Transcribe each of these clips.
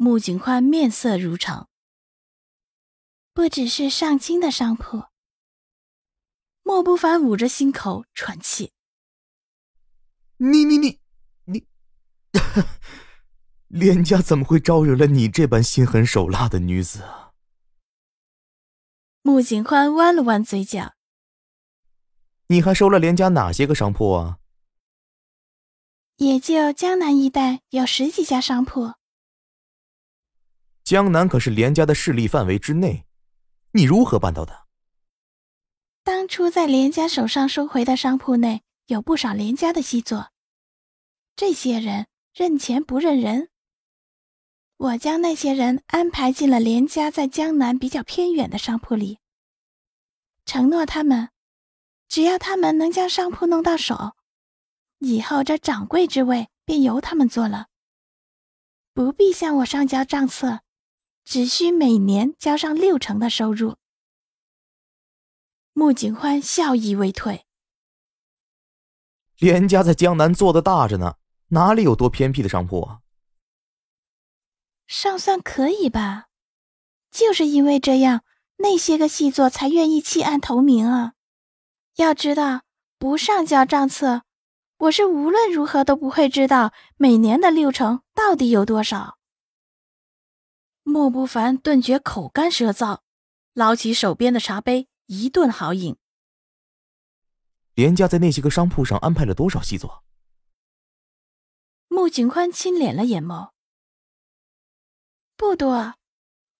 穆景欢面色如常。不只是上清的商铺。莫不凡捂着心口喘气。你你你你，连家怎么会招惹了你这般心狠手辣的女子啊？穆景欢弯了弯嘴角。你还收了连家哪些个商铺啊？也就江南一带有十几家商铺。江南可是连家的势力范围之内，你如何办到的？当初在连家手上收回的商铺内有不少连家的细作，这些人认钱不认人。我将那些人安排进了连家在江南比较偏远的商铺里，承诺他们，只要他们能将商铺弄到手。以后这掌柜之位便由他们做了，不必向我上交账册，只需每年交上六成的收入。穆景欢笑意未退。连家在江南做的大着呢，哪里有多偏僻的商铺啊？尚算可以吧，就是因为这样，那些个细作才愿意弃暗投明啊。要知道，不上交账册。我是无论如何都不会知道每年的六成到底有多少。莫不凡顿觉口干舌燥，捞起手边的茶杯，一顿豪饮。连家在那些个商铺上安排了多少细作？穆景宽轻敛了眼眸，不多。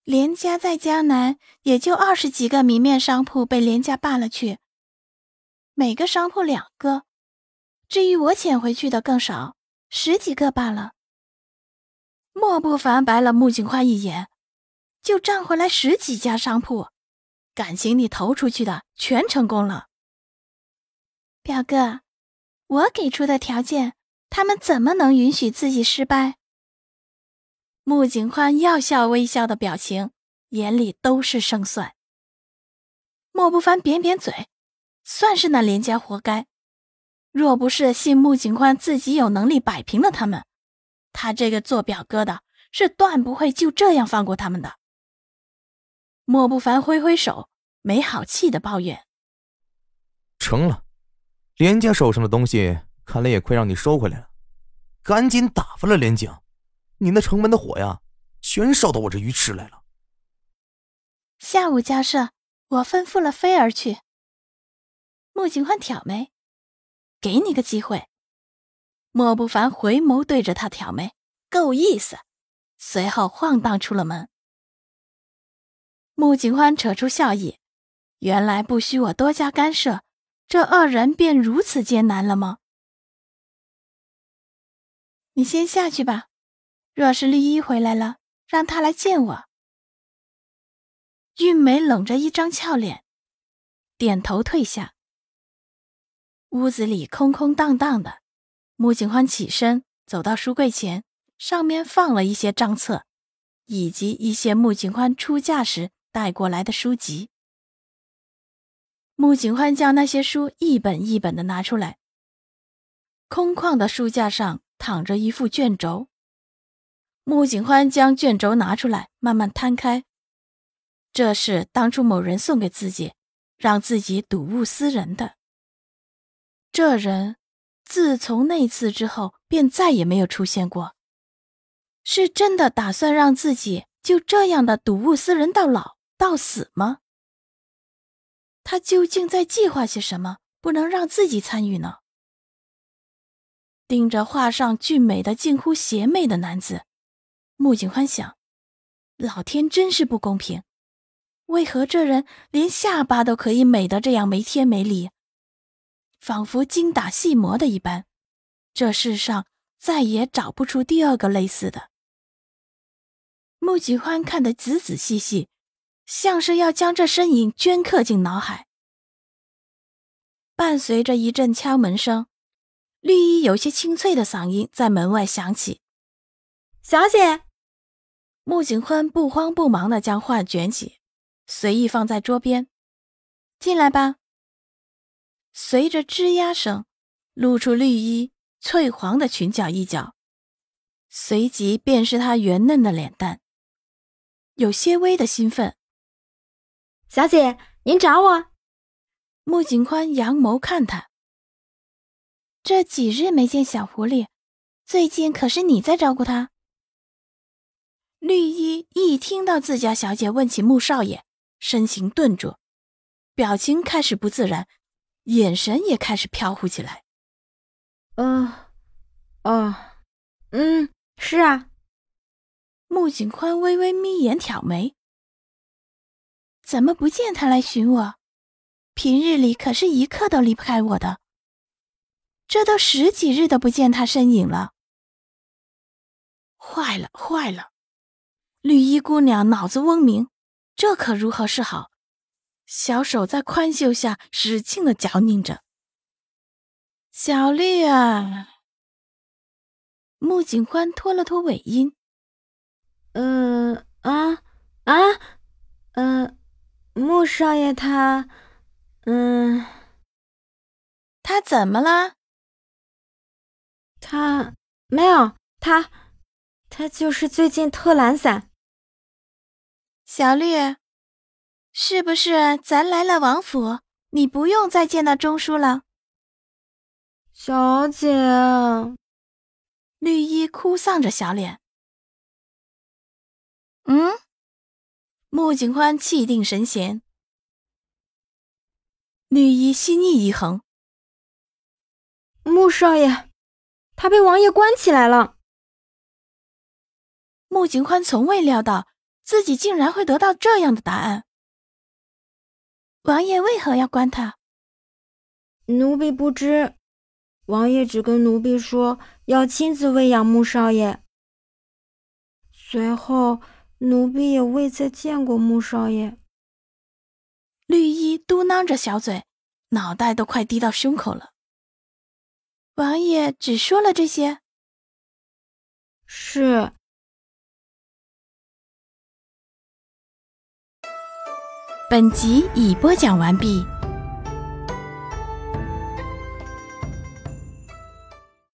连家在江南也就二十几个明面商铺被连家罢了去，每个商铺两个。至于我遣回去的更少，十几个罢了。莫不凡白了穆景欢一眼，就赚回来十几家商铺，感情你投出去的全成功了。表哥，我给出的条件，他们怎么能允许自己失败？穆景欢要笑微笑的表情，眼里都是胜算。莫不凡扁扁嘴，算是那林家活该。若不是信穆景欢自己有能力摆平了他们，他这个做表哥的是断不会就这样放过他们的。莫不凡挥挥手，没好气的抱怨：“成了，连家手上的东西看来也快让你收回来了，赶紧打发了连景，你那城门的火呀，全烧到我这鱼池来了。”下午交涉，我吩咐了菲儿去。穆景欢挑眉。给你个机会，莫不凡回眸对着他挑眉，够意思。随后晃荡出了门。穆景欢扯出笑意，原来不需我多加干涉，这二人便如此艰难了吗？你先下去吧，若是绿衣回来了，让他来见我。韵梅冷着一张俏脸，点头退下。屋子里空空荡荡的，穆景欢起身走到书柜前，上面放了一些账册，以及一些穆景欢出嫁时带过来的书籍。穆景欢将那些书一本一本的拿出来，空旷的书架上躺着一副卷轴。穆景欢将卷轴拿出来，慢慢摊开，这是当初某人送给自己，让自己睹物思人的。这人自从那次之后，便再也没有出现过。是真的打算让自己就这样的睹物思人到老到死吗？他究竟在计划些什么，不能让自己参与呢？盯着画上俊美的近乎邪魅的男子，穆景欢想：老天真是不公平，为何这人连下巴都可以美得这样没天没理？仿佛精打细磨的一般，这世上再也找不出第二个类似的。穆景欢看得仔仔细细，像是要将这身影镌刻进脑海。伴随着一阵敲门声，绿衣有些清脆的嗓音在门外响起：“小姐。”穆景欢不慌不忙地将画卷起，随意放在桌边。“进来吧。”随着吱呀声，露出绿衣翠黄的裙角一角，随即便是她圆嫩的脸蛋。有些微的兴奋，小姐，您找我？穆景宽扬眸看他，这几日没见小狐狸，最近可是你在照顾他？绿衣一听到自家小姐问起穆少爷，身形顿住，表情开始不自然，眼神也开始飘忽起来。嗯，哦，嗯，是啊。穆景宽微微眯眼挑眉，怎么不见他来寻我？平日里可是一刻都离不开我的，这都十几日都不见他身影了。坏了坏了，绿衣姑娘脑子嗡鸣，这可如何是好？小手在宽袖下使劲的搅拧着。小绿啊，穆景欢拖了拖尾音。嗯啊啊，嗯，穆少爷他，嗯，他怎么了？他没有，他，他就是最近特懒散。小绿，是不是咱来了王府，你不用再见到钟叔了？小姐，绿衣哭丧着小脸。嗯，穆景欢气定神闲。绿衣心意一横，穆少爷，他被王爷关起来了。穆景欢从未料到自己竟然会得到这样的答案。王爷为何要关他？奴婢不知，王爷只跟奴婢说要亲自喂养穆少爷。随后。奴婢也未再见过穆少爷。绿衣嘟囔着小嘴，脑袋都快低到胸口了。王爷只说了这些。是。本集已播讲完毕。